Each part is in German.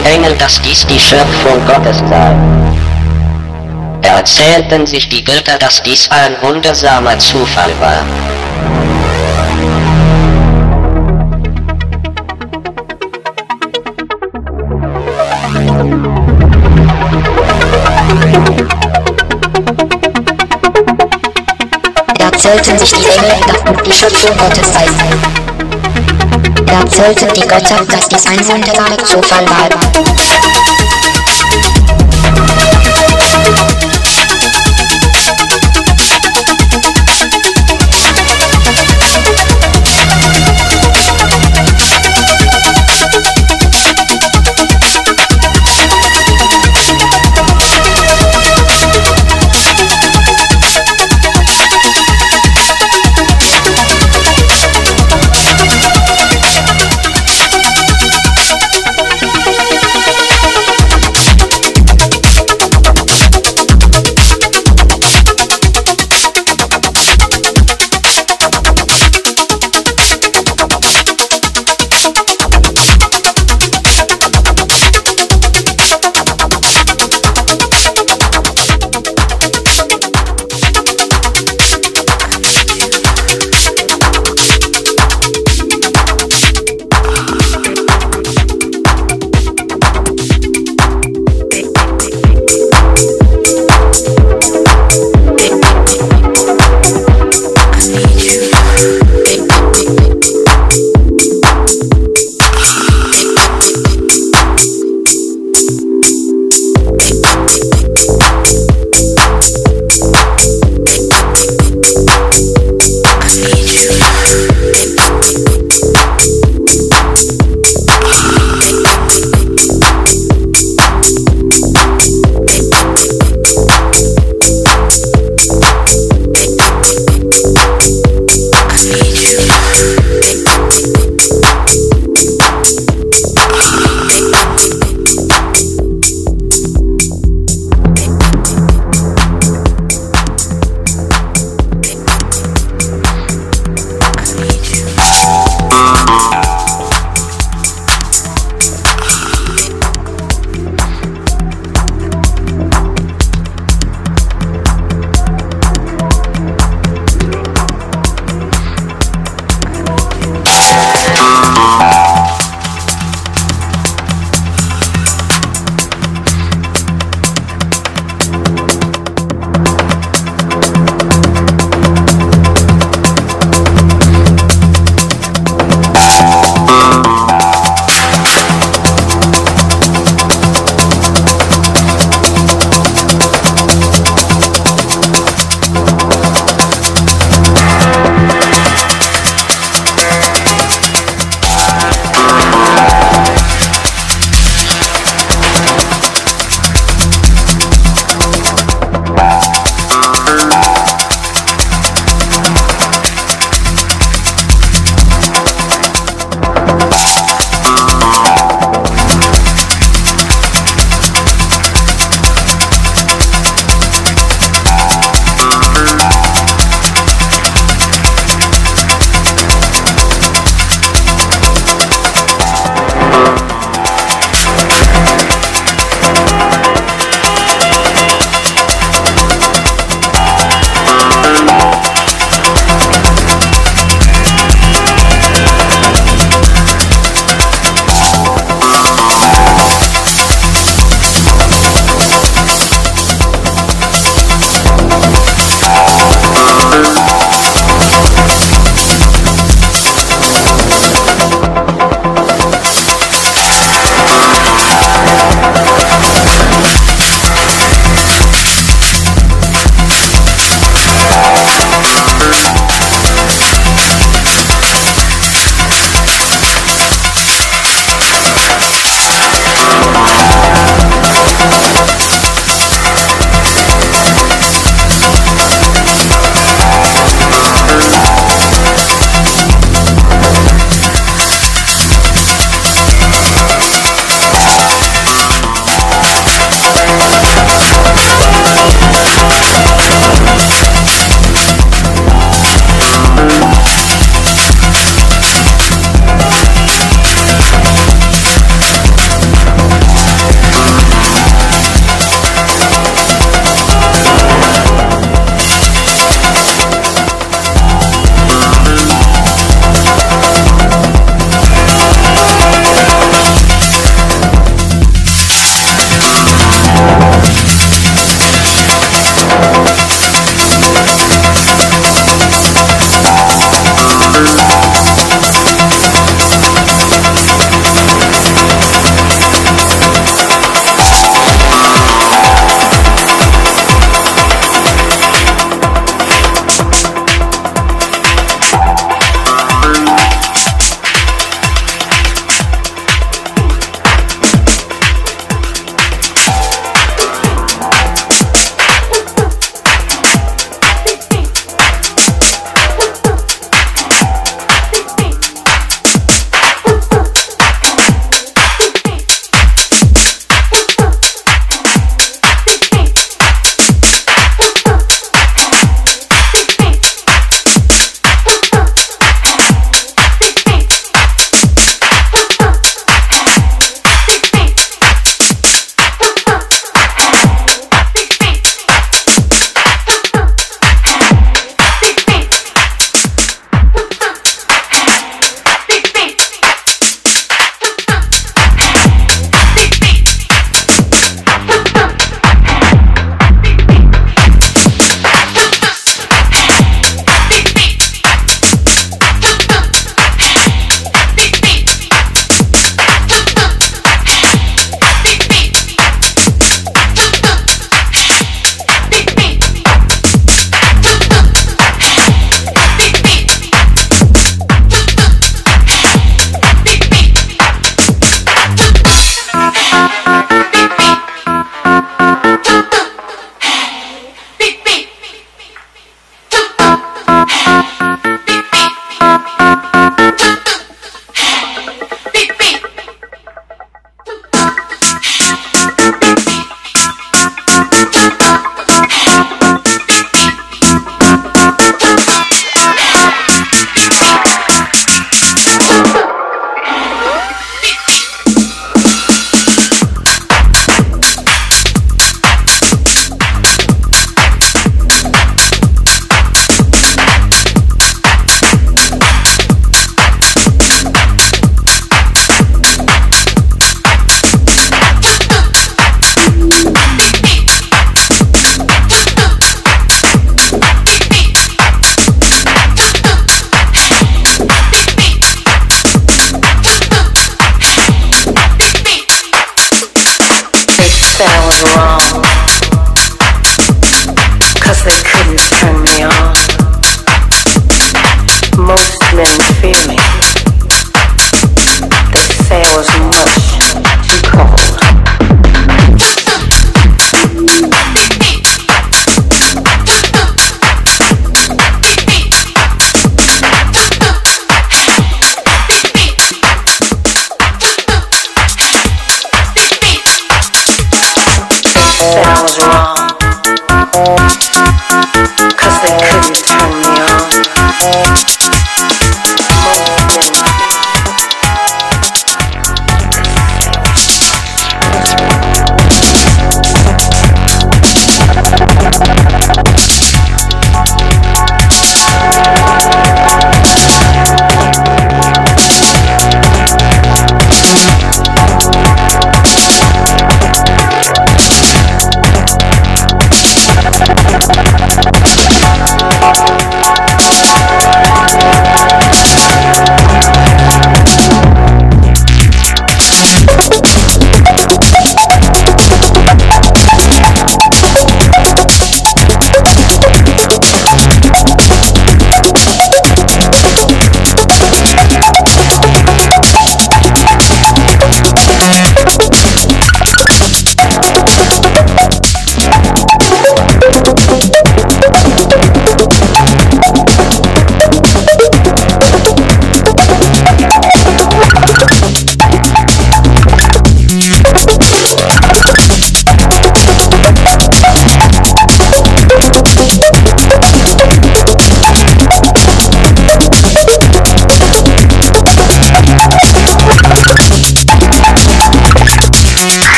die Engel, dass dies die Schöpfung Gottes sei. Erzählten sich die Götter, dass dies ein wundersamer Zufall war. Erzählten sich die Engel, dass die Schöpfung Gottes sei. Erzählten die Götter, dass dies ein wundersamer Zufall war.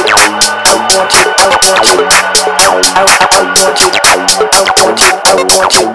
I want you, I want you, I want you, I want you, I want you.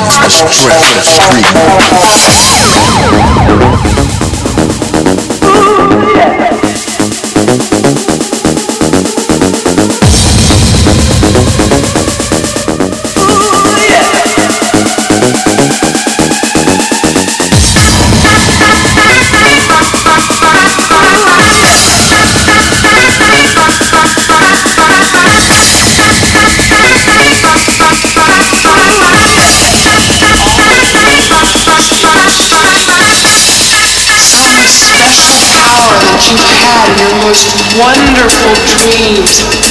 a fresh, a fresh. your most wonderful dreams.